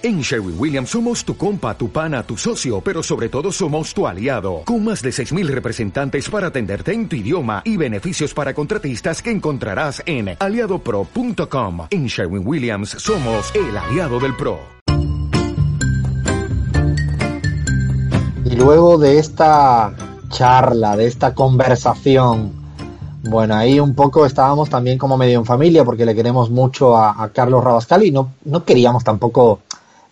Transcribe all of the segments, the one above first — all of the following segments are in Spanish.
En Sherwin Williams somos tu compa, tu pana, tu socio, pero sobre todo somos tu aliado, con más de 6.000 representantes para atenderte en tu idioma y beneficios para contratistas que encontrarás en aliadopro.com. En Sherwin Williams somos el aliado del PRO. Y luego de esta charla, de esta conversación, bueno, ahí un poco estábamos también como medio en familia porque le queremos mucho a, Carlos Rabascal y no, no queríamos tampoco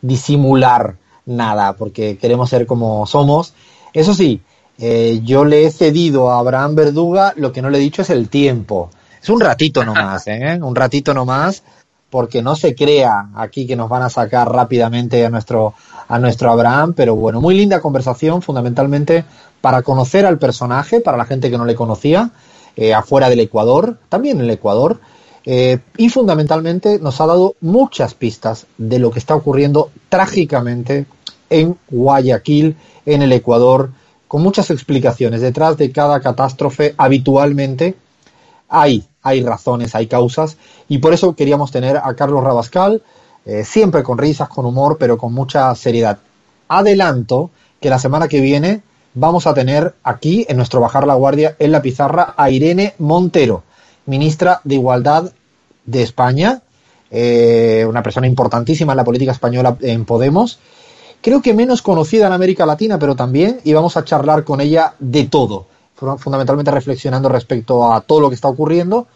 disimular nada, porque queremos ser como somos. Eso sí, eh, yo le he cedido a Abraham Verduga, lo que no le he dicho es el tiempo. Es un ratito nomás, ¿eh? Un ratito nomás, porque no se crea aquí que nos van a sacar rápidamente a nuestro, a nuestro Abraham, pero bueno, muy linda conversación, fundamentalmente para conocer al personaje, para la gente que no le conocía, eh, afuera del Ecuador, también en el Ecuador, eh, y fundamentalmente nos ha dado muchas pistas de lo que está ocurriendo trágicamente en Guayaquil, en el Ecuador, con muchas explicaciones. Detrás de cada catástrofe habitualmente hay, hay razones, hay causas, y por eso queríamos tener a Carlos Rabascal, eh, siempre con risas, con humor, pero con mucha seriedad. Adelanto que la semana que viene vamos a tener aquí, en nuestro Bajar la Guardia, en la pizarra, a Irene Montero ministra de Igualdad de España, eh, una persona importantísima en la política española en Podemos. Creo que menos conocida en América Latina, pero también, y vamos a charlar con ella de todo, fundamentalmente reflexionando respecto a todo lo que está ocurriendo.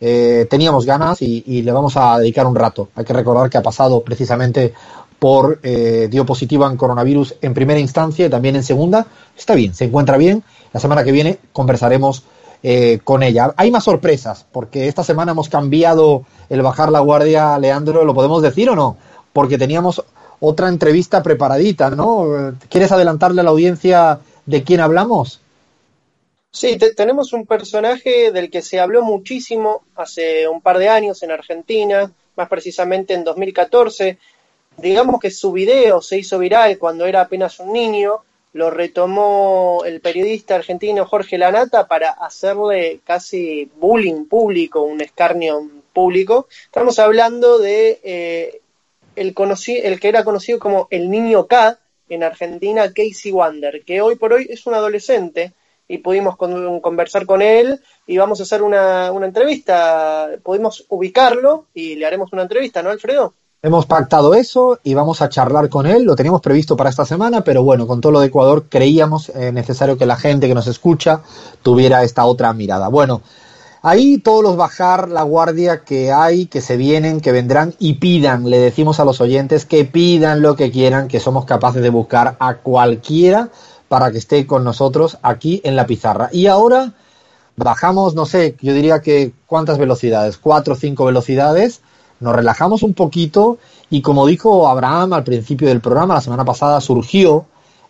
Eh, teníamos ganas y, le vamos a dedicar un rato. Hay que recordar que ha pasado precisamente por, eh, dio positiva en coronavirus en primera instancia y también en segunda. Está bien, se encuentra bien. La semana que viene conversaremos eh, con ella. Hay más sorpresas, porque esta semana hemos cambiado el bajar la guardia, Leandro, ¿lo podemos decir o no? Porque teníamos otra entrevista preparadita, ¿no? ¿Quieres adelantarle a la audiencia de quién hablamos? Sí, te, tenemos un personaje del que se habló muchísimo hace un par de años en Argentina, más precisamente en 2014. Digamos que su video se hizo viral cuando era apenas un niño lo retomó el periodista argentino Jorge Lanata para hacerle casi bullying público, un escarnio público. Estamos hablando de eh, el, el que era conocido como el niño K en Argentina, Casey Wander, que hoy por hoy es un adolescente y pudimos con, conversar con él y vamos a hacer una, una entrevista. Pudimos ubicarlo y le haremos una entrevista, ¿no, Alfredo? Hemos pactado eso y vamos a charlar con él. Lo teníamos previsto para esta semana, pero bueno, con todo lo de Ecuador creíamos eh, necesario que la gente que nos escucha tuviera esta otra mirada. Bueno, ahí todos los bajar la guardia que hay, que se vienen, que vendrán y pidan. Le decimos a los oyentes que pidan lo que quieran, que somos capaces de buscar a cualquiera para que esté con nosotros aquí en la pizarra. Y ahora bajamos, no sé, yo diría que cuántas velocidades, cuatro o cinco velocidades nos relajamos un poquito y como dijo Abraham al principio del programa, la semana pasada surgió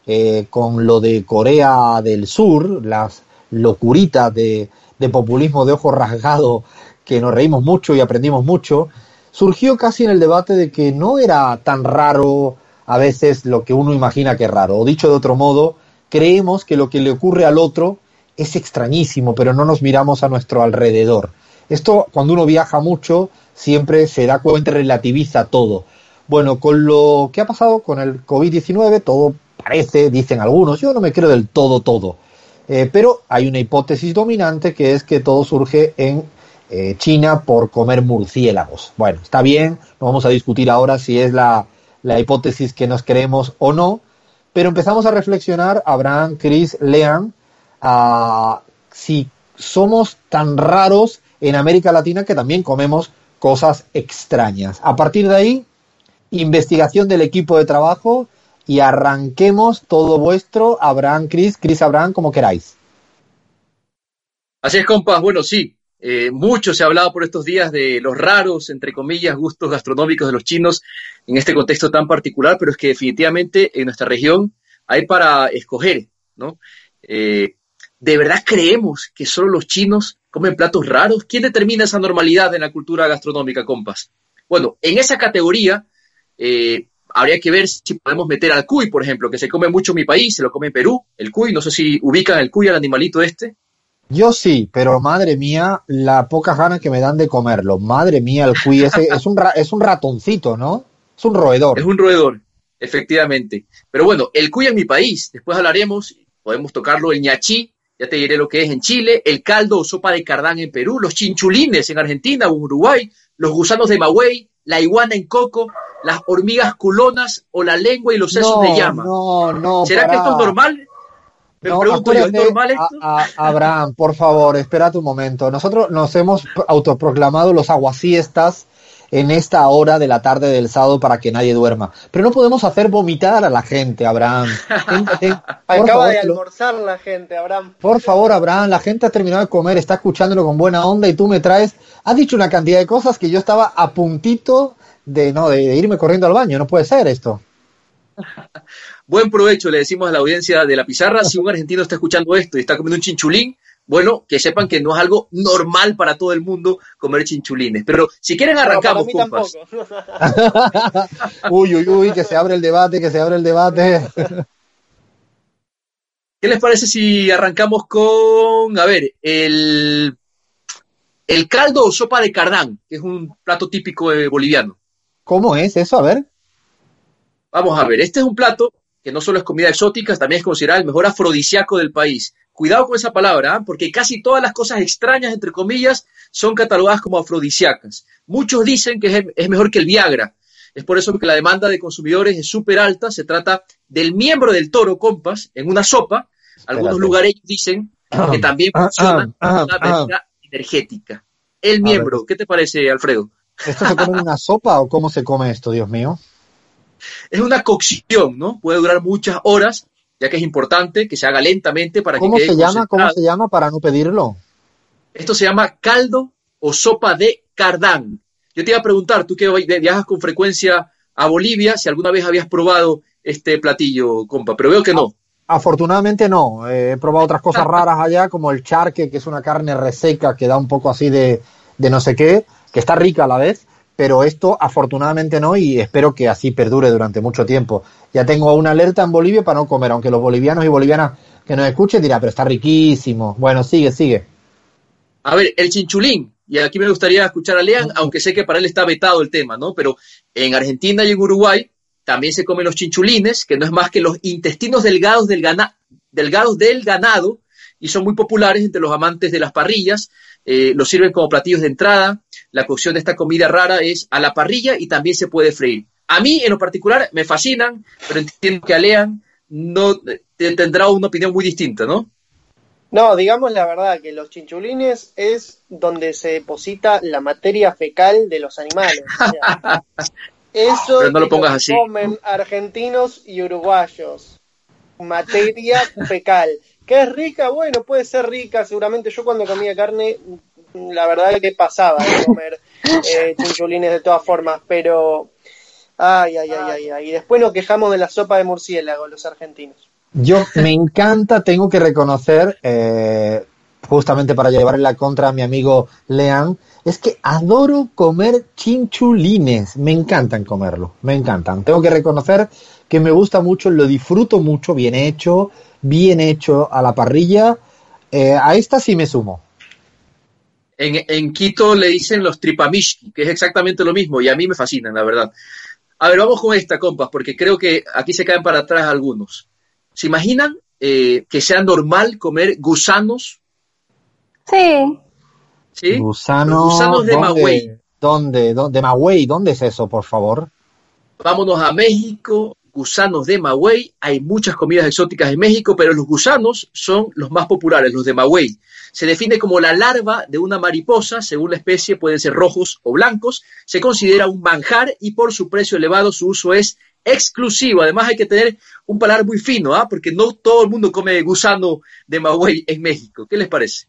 eh, con lo de Corea del Sur, las locuritas de, de populismo de ojo rasgado que nos reímos mucho y aprendimos mucho, surgió casi en el debate de que no era tan raro a veces lo que uno imagina que es raro. O dicho de otro modo, creemos que lo que le ocurre al otro es extrañísimo, pero no nos miramos a nuestro alrededor. Esto, cuando uno viaja mucho, siempre se da cuenta relativiza todo. Bueno, con lo que ha pasado con el COVID-19, todo parece, dicen algunos, yo no me creo del todo, todo. Eh, pero hay una hipótesis dominante que es que todo surge en eh, China por comer murciélagos. Bueno, está bien, no vamos a discutir ahora si es la, la hipótesis que nos creemos o no, pero empezamos a reflexionar, Abraham, Chris, Lean, a si somos tan raros en América Latina que también comemos cosas extrañas. A partir de ahí, investigación del equipo de trabajo y arranquemos todo vuestro, Abraham, Chris, Chris, Abraham, como queráis. Así es, compas. Bueno, sí, eh, mucho se ha hablado por estos días de los raros, entre comillas, gustos gastronómicos de los chinos en este contexto tan particular, pero es que definitivamente en nuestra región hay para escoger, ¿no? Eh, ¿De verdad creemos que solo los chinos comen platos raros? ¿Quién determina esa normalidad en la cultura gastronómica, compas? Bueno, en esa categoría eh, habría que ver si podemos meter al cuy, por ejemplo, que se come mucho en mi país, se lo come en Perú, el cuy, no sé si ubican el cuy, al animalito este. Yo sí, pero madre mía, la poca ganas que me dan de comerlo. Madre mía, el cuy ese es un, es un ratoncito, ¿no? Es un roedor. Es un roedor, efectivamente. Pero bueno, el cuy en mi país, después hablaremos, podemos tocarlo, el ñachí, ya te diré lo que es en Chile, el caldo o sopa de cardán en Perú, los chinchulines en Argentina o Uruguay, los gusanos de Maguey, la iguana en coco, las hormigas culonas o la lengua y los sesos de llama. No, no, ¿Será que esto es normal? Me pregunto yo, ¿es normal esto? Abraham, por favor, espérate un momento. Nosotros nos hemos autoproclamado los aguasiestas en esta hora de la tarde del sábado para que nadie duerma. Pero no podemos hacer vomitar a la gente, Abraham. Acaba de almorzar la gente, Abraham. Por favor, Abraham, la gente ha terminado de comer, está escuchándolo con buena onda y tú me traes, has dicho una cantidad de cosas que yo estaba a puntito de no de, irme corriendo al baño, no puede ser esto. Buen provecho, le decimos a la audiencia de la pizarra. Si un argentino está escuchando esto y está comiendo un chinchulín, bueno, que sepan que no es algo normal para todo el mundo comer chinchulines. Pero si quieren arrancamos, compas. uy, uy, uy, que se abre el debate, que se abre el debate. ¿Qué les parece si arrancamos con, a ver, el, el caldo o sopa de cardán, que es un plato típico boliviano? ¿Cómo es eso? A ver. Vamos a ver, este es un plato que no solo es comida exótica, también es considerado el mejor afrodisíaco del país. Cuidado con esa palabra, ¿ah? porque casi todas las cosas extrañas, entre comillas, son catalogadas como afrodisíacas. Muchos dicen que es, mejor que el Viagra. Es por eso que la demanda de consumidores es súper alta. Se trata del miembro del toro, compas, en una sopa. Algunos lugares dicen que también ah, funciona ah, como una bebida energética. El miembro, ¿qué te parece, Alfredo? ¿Esto se come en una sopa o cómo se come esto, Dios mío? Es una cocción, ¿no? Puede durar muchas horas, ya que es importante que se haga lentamente para ¿Cómo que se llama? ¿Cómo se llama para no pedirlo? Esto se llama caldo o sopa de cardán. Yo te iba a preguntar, tú que viajas con frecuencia a Bolivia, si alguna vez habías probado este platillo, compa, pero veo que no. Afortunadamente no. he probado otras cosas raras allá, como el charque, que es una carne reseca que da un poco así de, de no sé qué que está rica a la vez, pero esto afortunadamente no y espero que así perdure durante mucho tiempo. Ya tengo una alerta en Bolivia para no comer, aunque los bolivianos y bolivianas que nos escuchen dirán, pero está riquísimo. Bueno, sigue, sigue. A ver, el chinchulín, y aquí me gustaría escuchar a Lean, aunque sé que para él está vetado el tema, ¿no? Pero en Argentina y en Uruguay también se comen los chinchulines, que no es más que los intestinos delgados del, delgados del ganado, y son muy populares entre los amantes de las parrillas. Eh, los sirven como platillos de entrada. La cocción de esta comida rara es a la parrilla y también se puede freír. A mí, en lo particular, me fascinan, pero entiendo que a Lean no tendrá una opinión muy distinta, ¿no? No, digamos la verdad, que los chinchulines es donde se deposita la materia fecal de los animales. eso pero no lo pongas así. comen argentinos y uruguayos. Materia fecal. ¿Que es rica? Bueno, puede ser rica, seguramente. Yo cuando comía carne, la verdad es que pasaba de comer eh, chinchulines de todas formas, pero... Ay, ay, ay, ay, ay. Y después nos quejamos de la sopa de murciélago, los argentinos. Yo me encanta, tengo que reconocer, eh, justamente para llevarle la contra a mi amigo Lean, es que adoro comer chinchulines. Me encantan comerlo, me encantan. Tengo que reconocer que me gusta mucho, lo disfruto mucho, bien hecho, bien hecho a la parrilla. Eh, a esta sí me sumo. En, Quito le dicen los tripamishki, que es exactamente lo mismo, y a mí me fascinan, la verdad. A ver, vamos con esta, compas, porque creo que aquí se caen para atrás algunos. ¿Se imaginan eh, que sea normal comer gusanos? Sí. ¿Sí? Gusanos, de Magüey. ¿Dónde? ¿De Magüey? ¿Dónde es eso, por favor? Vámonos a México, gusanos de Maguey. Hay muchas comidas exóticas en México, pero los gusanos son los más populares, los de Maguey. Se define como la larva de una mariposa, según la especie pueden ser rojos o blancos. Se considera un manjar y por su precio elevado su uso es exclusivo. Además hay que tener un paladar muy fino, ¿ah? porque no todo el mundo come gusano de Maguey en México. ¿Qué les parece?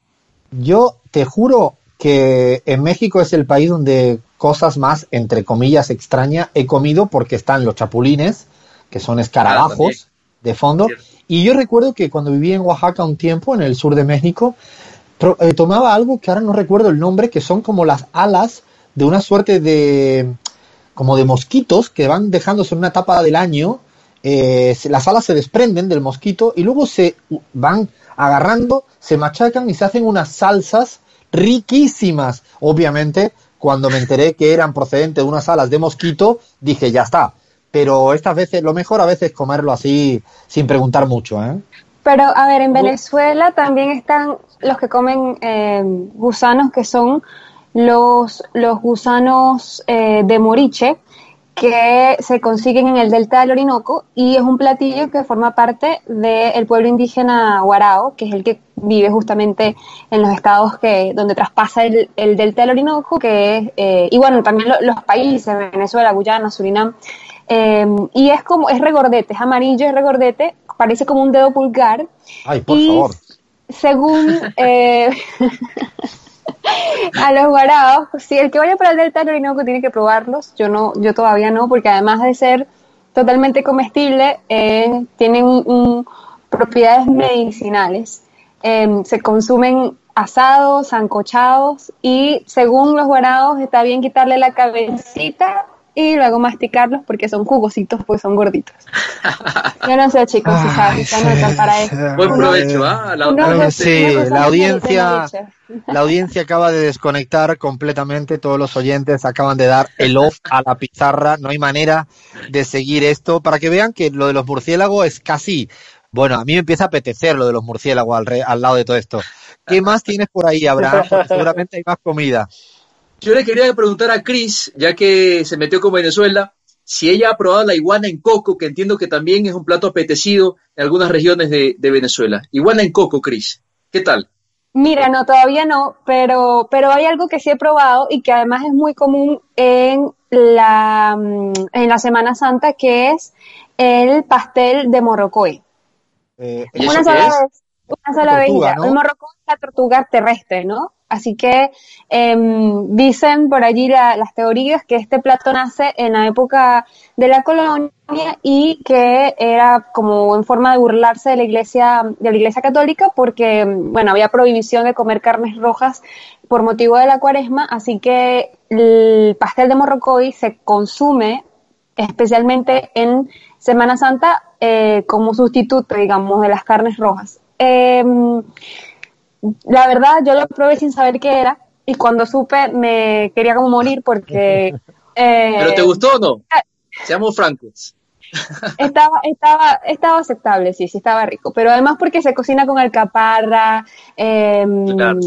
Yo te juro que en México es el país donde cosas más, entre comillas, extrañas he comido porque están los chapulines, que son escarabajos de fondo. Y yo recuerdo que cuando viví en Oaxaca un tiempo, en el sur de México, eh, tomaba algo que ahora no recuerdo el nombre, que son como las alas de una suerte de como de mosquitos que van dejándose en una etapa del año, eh, las alas se desprenden del mosquito y luego se van agarrando, se machacan y se hacen unas salsas riquísimas, obviamente cuando me enteré que eran procedentes de unas alas de mosquito, dije, ya está. Pero estas veces, lo mejor a veces comerlo así sin preguntar mucho, ¿eh? Pero, a ver, en Venezuela también están los que comen eh, gusanos que son los, los gusanos eh, de moriche, que se consiguen en el delta del Orinoco y es un platillo que forma parte del pueblo indígena Guarao, que es el que vive justamente en los estados que donde traspasa el, el delta del Orinoco, que es, eh, y bueno, también los países, Venezuela, Guyana, Surinam, eh, y es como, es regordete, es amarillo, es regordete, parece como un dedo pulgar. Ay, por y favor. Según eh, a los guaraos, si el que vaya para el Delta del Orinoco tiene que probarlos, yo no, yo todavía no, porque además de ser totalmente comestible, eh, tienen propiedades medicinales. Eh, se consumen asados, sancochados y según los guaraos está bien quitarle la cabecita y luego masticarlos porque son jugositos, pues son gorditos. Yo no sé, chicos, si saben, se anotan para eso. Buen provecho, ¿ah? La- sí, la audiencia- La audiencia acaba de desconectar completamente, todos los oyentes acaban de dar el off a la pizarra, no hay manera de seguir esto, para que vean que lo de los murciélagos es casi, bueno, a mí me empieza a apetecer lo de los murciélagos al, re- al lado de todo esto. ¿Qué más tienes por ahí, Abraham? Porque seguramente hay más comida. Yo le quería preguntar a Cris, ya que se metió con Venezuela, si ella ha probado la iguana en coco, que entiendo que también es un plato apetecido en algunas regiones de, de Venezuela. Iguana en coco, Cris. ¿Qué tal? Mira, no, todavía no, pero, pero hay algo que sí he probado y que además es muy común en la, mm, en la Semana Santa, que es el pastel de morrocoy. Eh, ¿Y eso Una sola es? vez, una sola vez tortuga. ¿no? El morrocoy es la tortuga terrestre, ¿no? Así que em, dicen por allí la- las teorías que este plato nace en la época de la colonia y que era como en forma de burlarse de la iglesia, de la iglesia católica porque, bueno, había prohibición de comer carnes rojas por motivo de la cuaresma, así que el pastel de morrocoy se consume especialmente en Semana Santa eh, como sustituto, digamos, de las carnes rojas. Em, la verdad, yo lo probé sin saber qué era y cuando supe me quería como morir porque... eh, ¿Pero te gustó o no? Seamos francos. Estaba, estaba, estaba aceptable, sí, sí estaba rico, pero además porque se cocina con alcaparra, em, Claro.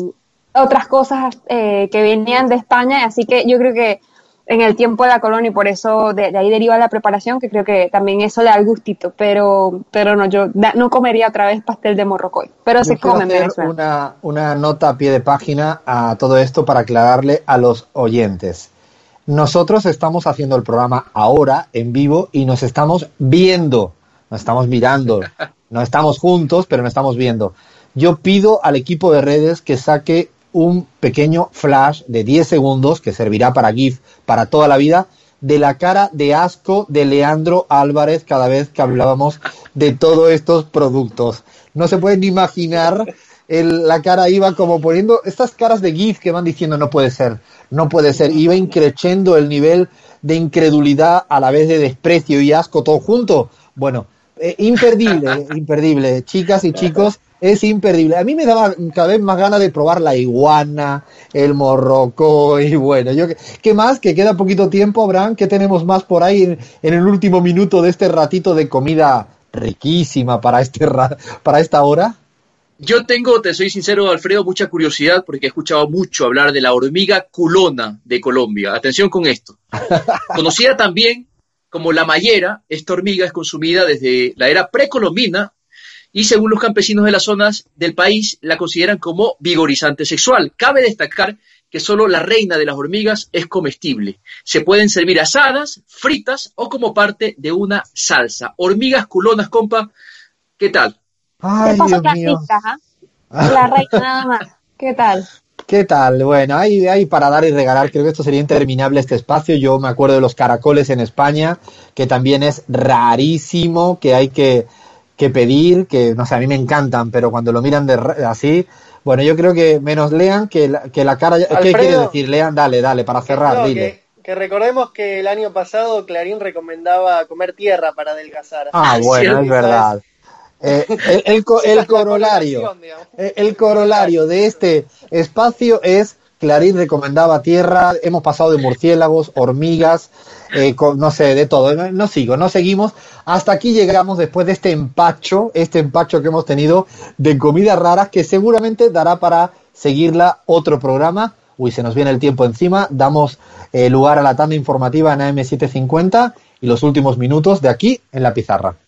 otras cosas eh, que venían de España, así que yo creo que en el tiempo de la colonia y por eso de, de ahí deriva la preparación, que creo que también eso le da el gustito, pero, pero no, yo da- no comería otra vez pastel de morrocoy, pero Yo se come en hacer una, una nota a pie de página a todo esto para aclararle a los oyentes. Nosotros estamos haciendo el programa ahora en vivo y nos estamos viendo, nos estamos mirando, no estamos juntos, pero nos estamos viendo. Yo pido al equipo de redes que saque un pequeño flash de 10 segundos que servirá para GIF para toda la vida de la cara de asco de Leandro Álvarez cada vez que hablábamos de todos estos productos. No se pueden imaginar el- la cara iba como poniendo estas caras de GIF que van diciendo no puede ser, no puede ser. Iba increciendo el nivel de incredulidad a la vez de desprecio y asco todo junto. Bueno, eh, imperdible, imperdible. Chicas y chicos, es imperdible. A mí me daba cada vez más ganas de probar la iguana, el morroco y bueno, yo qué- más, que queda poquito tiempo, Abraham, ¿qué tenemos más por ahí en, en el último minuto de este ratito de comida riquísima para este ra- para esta hora? Yo tengo, te soy sincero, Alfredo, mucha curiosidad porque he escuchado mucho hablar de la hormiga culona de Colombia. Atención con esto. Conocida también como la mayera, esta hormiga es consumida desde la era precolombina y según los campesinos de las zonas del país la consideran como vigorizante sexual. Cabe destacar que solo la reina de las hormigas es comestible. Se pueden servir asadas, fritas o como parte de una salsa. Hormigas culonas, compa, ¿qué tal? Ay, Te paso Dios mío. clasitas, ¿ah? La reina nada más. ¿Qué tal? ¿Qué tal? Bueno, hay, hay para dar y regalar. Creo que esto sería interminable este espacio. Yo me acuerdo de los caracoles en España, que también es rarísimo, que hay que, que pedir, que no sé, a mí me encantan, pero cuando lo miran de así, bueno, yo creo que menos lean que la, que la cara. ¿Qué Alfredo. quieres decir? Lean, dale, dale, para cerrar, No, dile. que, que recordemos que el año pasado Clarín recomendaba comer tierra para adelgazar. Ah, bueno, es verdad. Eh, el, el corolario. El corolario de este espacio es Clarín recomendaba tierra, hemos pasado de murciélagos, hormigas, eh, no sé, de todo. No sigo, no seguimos. Hasta aquí llegamos después de este empacho, este empacho que hemos tenido de comidas raras que seguramente dará para seguirla otro programa. Uy, se nos viene el tiempo encima. Damos eh, lugar a la tanda informativa en AM750 y los últimos minutos de aquí en la pizarra.